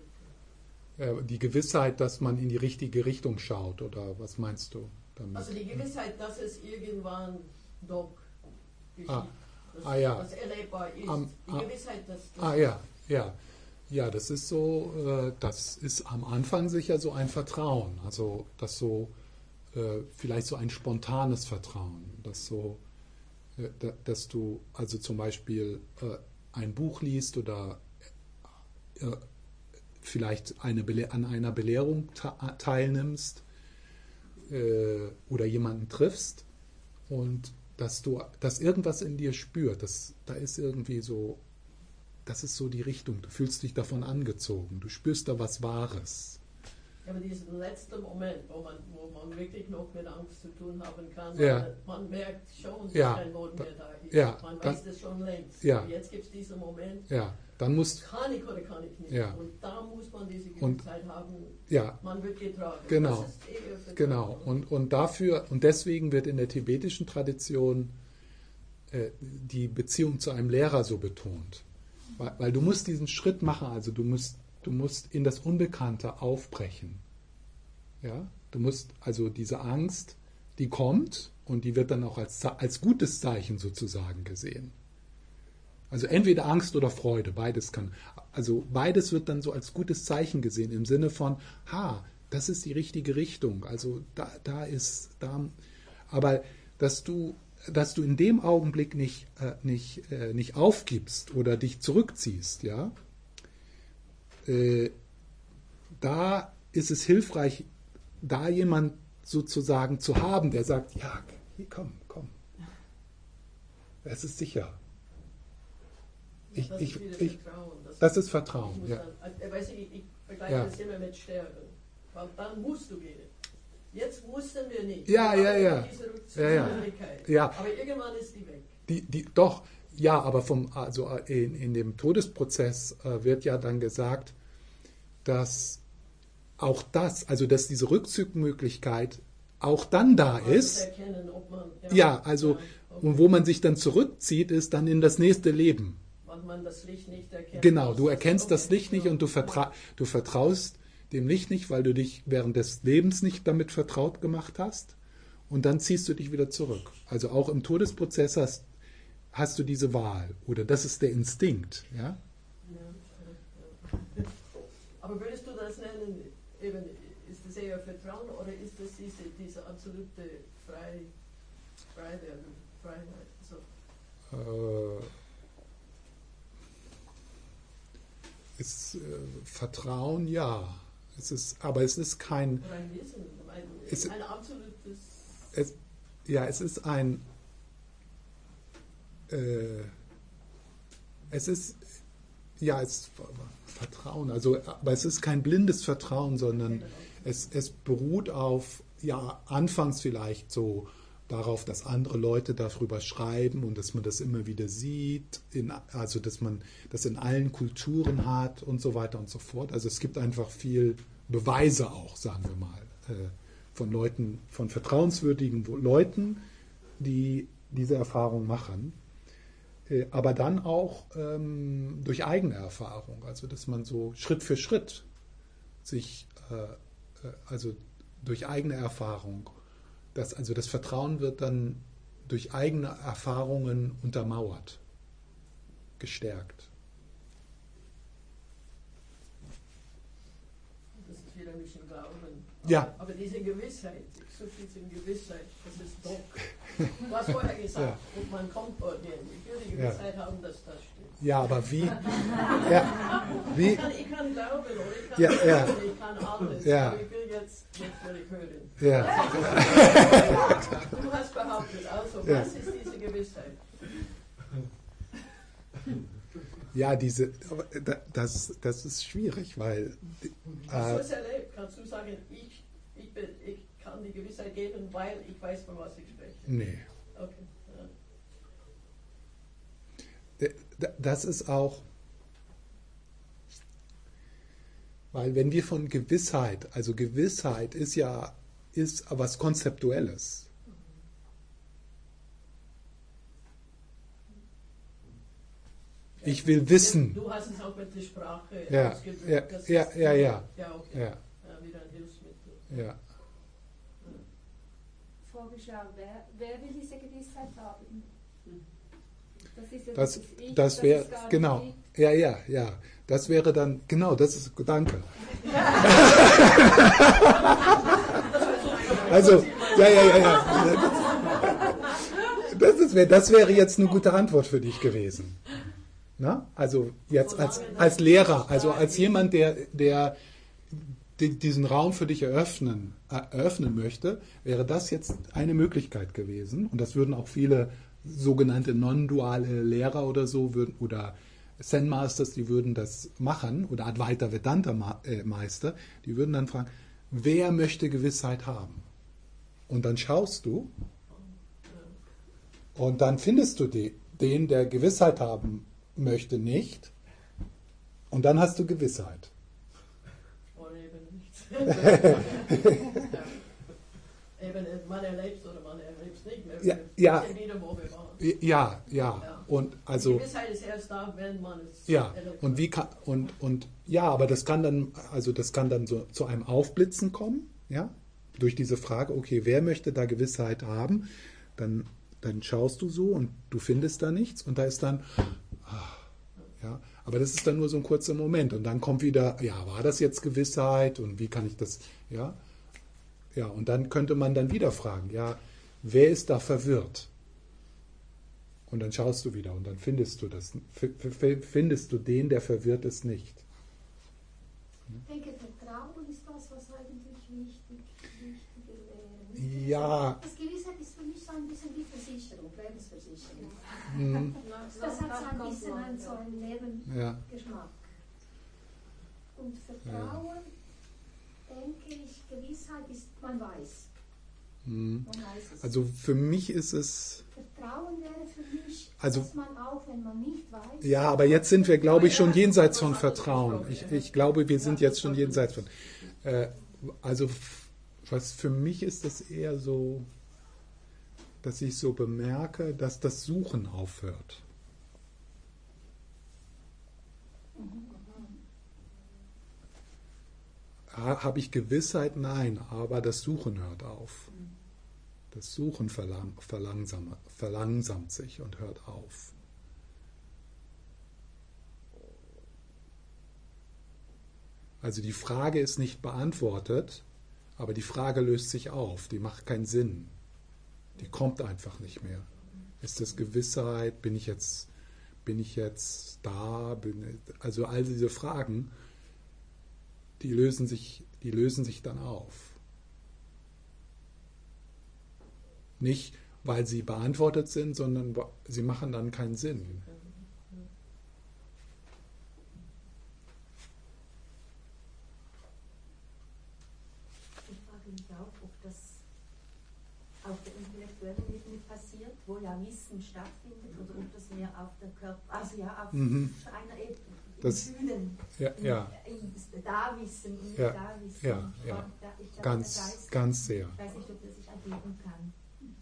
die Gewissheit, dass man in die richtige Richtung schaut, oder was meinst du damit? Also die Gewissheit, dass es irgendwann doch Ah, ah ja. Was erlebbar ist. Am, die ah, Gewissheit, dass das Ah ja, ja. Ja, das ist so, äh, das ist am Anfang sicher so ein Vertrauen, also das so, äh, vielleicht so ein spontanes Vertrauen, dass so, äh, dass du also zum Beispiel äh, ein Buch liest oder äh, vielleicht eine an einer Belehrung teilnimmst äh, oder jemanden triffst und dass du, dass irgendwas in dir spürt, dass da ist irgendwie so, das ist so die Richtung. Du fühlst dich davon angezogen. Du spürst da was Wahres. Aber diesen letzten Moment, wo man, wo man wirklich noch mit Angst zu tun haben kann, ja. man, man, merkt schon, dass ja. kein Boden mehr da ist. Ja. Man weiß das schon längst. Ja. Jetzt gibt es diesen Moment. Ja. Dann muss, kann ich oder kann ich nicht? Ja. Und da muss man diese Gewissheit haben, ja. man wird getragen. Genau. genau. Und, und dafür, und deswegen wird in der tibetischen Tradition äh, die Beziehung zu einem Lehrer so betont. Weil, weil, du musst diesen Schritt machen, also du musst, du musst in das Unbekannte aufbrechen. Ja? Du musst also diese Angst, die kommt und die wird dann auch als, als gutes Zeichen sozusagen gesehen. Also entweder Angst oder Freude, beides kann. Also beides wird dann so als gutes Zeichen gesehen im Sinne von, ha, das ist die richtige Richtung. Also da, da ist, da, aber dass du, dass du in dem Augenblick nicht, äh, nicht, äh, nicht aufgibst oder dich zurückziehst, ja, äh, da ist es hilfreich, da jemand sozusagen zu haben, der sagt, ja, komm, komm. Es ist sicher. Ich, das, ich, ist ich, Vertrauen. Das, das ist Vertrauen. Ja. dann, also, weißt ich, ich vergleiche Ja. das immer mit Sterben. Weil dann musst du gehen. Jetzt wussten wir nicht. Ja, ja, ja. Diese Ja, ja. Ja. Aber irgendwann ist die weg. Die, die, doch, ja, aber vom, also äh, in, in dem Todesprozess äh, wird ja dann gesagt, dass auch das, also dass diese Rückzugmöglichkeit auch dann da ist. Erkennen, man, Ja, also okay. und wo man sich dann zurückzieht, ist dann in das nächste Leben. Weil man das Licht nicht erkennt. Genau, du erkennst Okay, das Licht nicht ja. und du, vertra du vertraust dem Licht nicht, weil du dich während des Lebens nicht damit vertraut gemacht hast. Und dann ziehst du dich wieder zurück. Also auch im Todesprozess hast, hast du diese Wahl. Oder das ist der Instinkt. Ja? Ja, ja, ja. Aber würdest du das nennen, eben, ist das eher Vertrauen oder ist das diese, diese absolute Frei, Freiwerdung, Freiheit? So. Äh, ist, äh, Vertrauen, ja. Es ist, aber es ist kein, ein Wissen, ein, Es- ein absolutes. es, ja, es ist ein, äh, es ist, ja, es Vertrauen, also, aber es ist kein blindes Vertrauen, sondern es, es beruht auf, ja, anfangs vielleicht so darauf, dass andere Leute darüber schreiben und dass man das immer wieder sieht, in, also dass man das in allen Kulturen hat und so weiter und so fort. Also es gibt einfach viel Beweise auch, sagen wir mal, äh, von Leuten, von vertrauenswürdigen Leuten, die diese Erfahrung machen. Äh, aber dann auch ähm, durch eigene Erfahrung, also dass man so Schritt für Schritt sich, äh, äh, also durch eigene Erfahrung, das, also das Vertrauen wird dann durch eigene Erfahrungen untermauert, gestärkt. Das ist wieder ein bisschen Glauben. Ja. Aber diese Gewissheit, ich suche diese Gewissheit, das ist doch. Du hast vorher gesagt, ob man kommt dorthin. Ich will die Ja. Gewissheit haben, dass das stimmt. Ja, aber wie? Ja, wie? Ich kann, ich kann glauben oder ich kann, Ja, ja. ich kann alles. Ja. Aber ich will jetzt, jetzt will ich hören. Ja, Du hast behauptet, also Ja. was ist diese Gewissheit? ja diese, das, das ist schwierig, weil Hast du äh, es erlebt? Kannst du sagen, ich, ich, bin, ich kann die Gewissheit geben, weil ich weiß, von was ich spreche? nee. Okay. Ja. Das ist auch, weil wenn wir von Gewissheit, also Gewissheit ist ja ist was Konzeptuelles. Ich will wissen. Du hast es auch mit der Sprache Ja, ausgedrückt. ja, ja, ja, ja. Ja, okay. Ja, Ja, wieder ein Hilfsmittel. ja. Vorgeschau, wer, wer will diese Gewissheit haben? Das ist ja Das, Ich, das wäre, genau. Ja, ja, ja. Das wäre dann, genau, das ist, danke. Also, ja, ja, ja, ja. Das, ist, das wäre jetzt eine gute Antwort für dich gewesen. Na? Also jetzt als, als Lehrer, also als jemand, der, der di- diesen Raum für dich eröffnen, äh, eröffnen möchte, wäre das jetzt eine Möglichkeit gewesen. Und das würden auch viele sogenannte non-duale Lehrer oder so würden, oder Zen Masters, die würden das machen, oder Advaita Vedanta äh, Meister, die würden dann fragen, wer möchte Gewissheit haben? Und dann schaust du und dann findest du die, den, der Gewissheit haben möchte, nicht. Und dann hast du Gewissheit. Eben äh, man erlebt oder man erlebt es nicht mehr. Ja, ja. wissen wieder, wo wir waren. Ja, ja. Ja. Und Die also Gewissheit ist erst da, wenn man es ja. erlebt. Und wie kann und und ja, aber das kann dann also das kann dann so zu einem Aufblitzen kommen, ja? Durch diese Frage, okay, wer möchte da Gewissheit haben? Dann dann schaust du so und du findest da nichts und da ist dann Ja, aber das ist dann nur so ein kurzer Moment und dann kommt wieder, ja, war das jetzt Gewissheit und wie kann ich das, ja, ja, und dann könnte man dann wieder fragen, ja, wer ist da verwirrt? Und dann schaust du wieder und dann findest du das, findest du den, der verwirrt ist, nicht. Ich denke, Vertrauen ist das, was eigentlich wichtig, wichtiger wäre. Ja. Das Gewissheit ist für mich so ein bisschen wie Versicherung, Lebensversicherung. Mhm. Das hat so ein bisschen einen, so einen Nebengeschmack. Und Vertrauen, denke ich, Gewissheit ist, man weiß. Mhm. Man weiß. Also für mich ist es. Vertrauen wäre für mich, Also- dass man auch, wenn man nicht weiß, Ja, aber jetzt sind wir, glaube ich, schon jenseits von Vertrauen. Ich, ich glaube, wir sind jetzt schon jenseits von. Äh, also, was für mich ist das eher so, dass ich so bemerke, dass das Suchen aufhört. Ha- Habe ich Gewissheit? Nein, aber das Suchen hört auf. Das Suchen verlang, verlangsam, verlangsamt sich und hört auf. Also die Frage ist nicht beantwortet, aber die Frage löst sich auf. Die macht keinen Sinn. Die kommt einfach nicht mehr. Ist das Gewissheit? Bin ich jetzt, bin ich jetzt da? Bin, also all diese Fragen, die lösen sich, die lösen sich dann auf. Nicht, weil sie beantwortet sind, sondern sie machen dann keinen Sinn. Ich frage mich auch, ob das auf der intellektuellen Ebene wo ja Wissen stattfindet, oder ob das mehr auf der Körper, also ja auf Mhm. einer Ebene, Das- Fühlen, Ja, ja, da wissen Ja, da wissen. ja, ja. der ganz, Geist, ganz sehr. ich weiß nicht, ob der sich ergeben kann.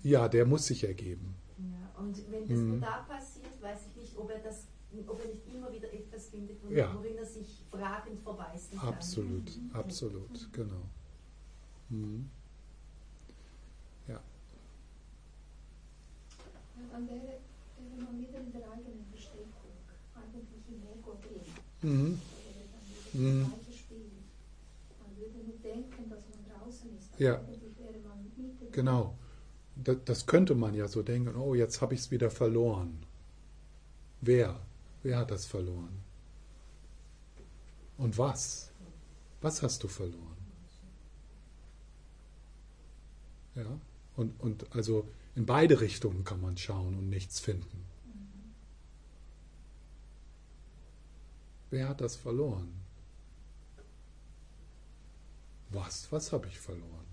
Ja, der muss sich ergeben. Ja, und wenn das Mhm. nur da passiert, weiß ich nicht, ob er, das, ob er nicht immer wieder etwas findet, worin, Ja. worin er sich fragend verbeißen kann. Absolut, absolut, genau. Mhm. Dann wäre, wäre man wieder in der eigenen Verstrickung, eigentlich im Ego drin. Mhm. Das Mhm. gleiche Spiel. Man würde nur denken, dass man draußen ist, aber Ja. eigentlich wäre man mitten Genau. Das, das könnte man ja so denken, oh, jetzt habe ich es wieder verloren. Wer? Wer hat das verloren? Und was? Was hast du verloren? Ja, und, und also in beide Richtungen kann man schauen und nichts finden. Wer hat das verloren? Was? Was habe ich verloren?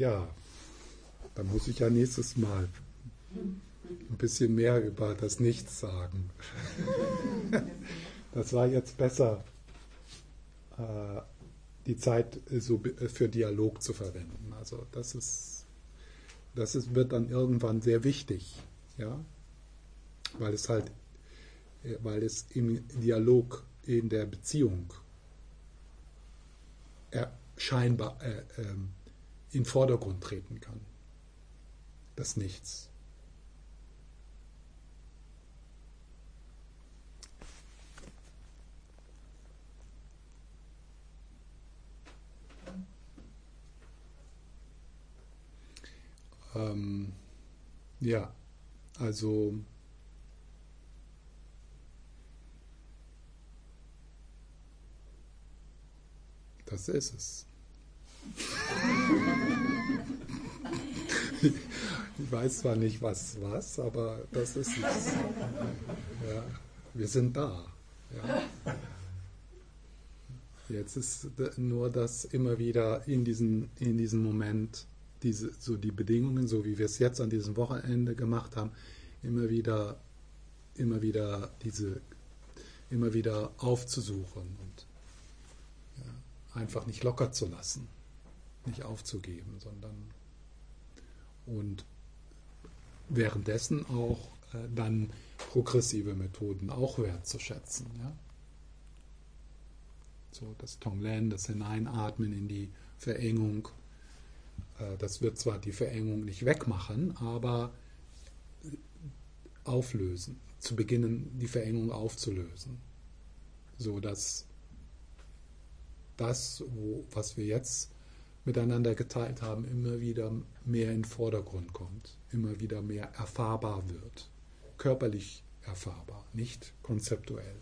Ja, da muss ich ja nächstes Mal ein bisschen mehr über das Nichts sagen. Das war jetzt besser, äh, die Zeit so für Dialog zu verwenden. Also das ist, das ist, wird dann irgendwann sehr wichtig, ja, weil es halt, äh, weil es im Dialog in der Beziehung er scheinbar äh, ähm, in Vordergrund treten kann. Das Nichts. Ähm, ja, also das ist es. Ich weiß zwar nicht, was was, aber das ist es. Ja, wir sind da. Ja. Jetzt ist nur das immer wieder in diesen, in diesem Moment, diese, so die Bedingungen, so wie wir es jetzt an diesem Wochenende gemacht haben, immer wieder, immer wieder diese, immer wieder aufzusuchen und ja, einfach nicht locker zu lassen, nicht aufzugeben, sondern Und währenddessen auch äh, dann progressive Methoden auch wertzuschätzen. Ja? So das Tonglen, das Hineinatmen in die Verengung, äh, das wird zwar die Verengung nicht wegmachen, aber auflösen, zu beginnen, die Verengung aufzulösen, so dass das, wo, was wir jetzt miteinander geteilt haben, immer wieder mehr in den Vordergrund kommt, immer wieder mehr erfahrbar wird, körperlich erfahrbar, nicht konzeptuell.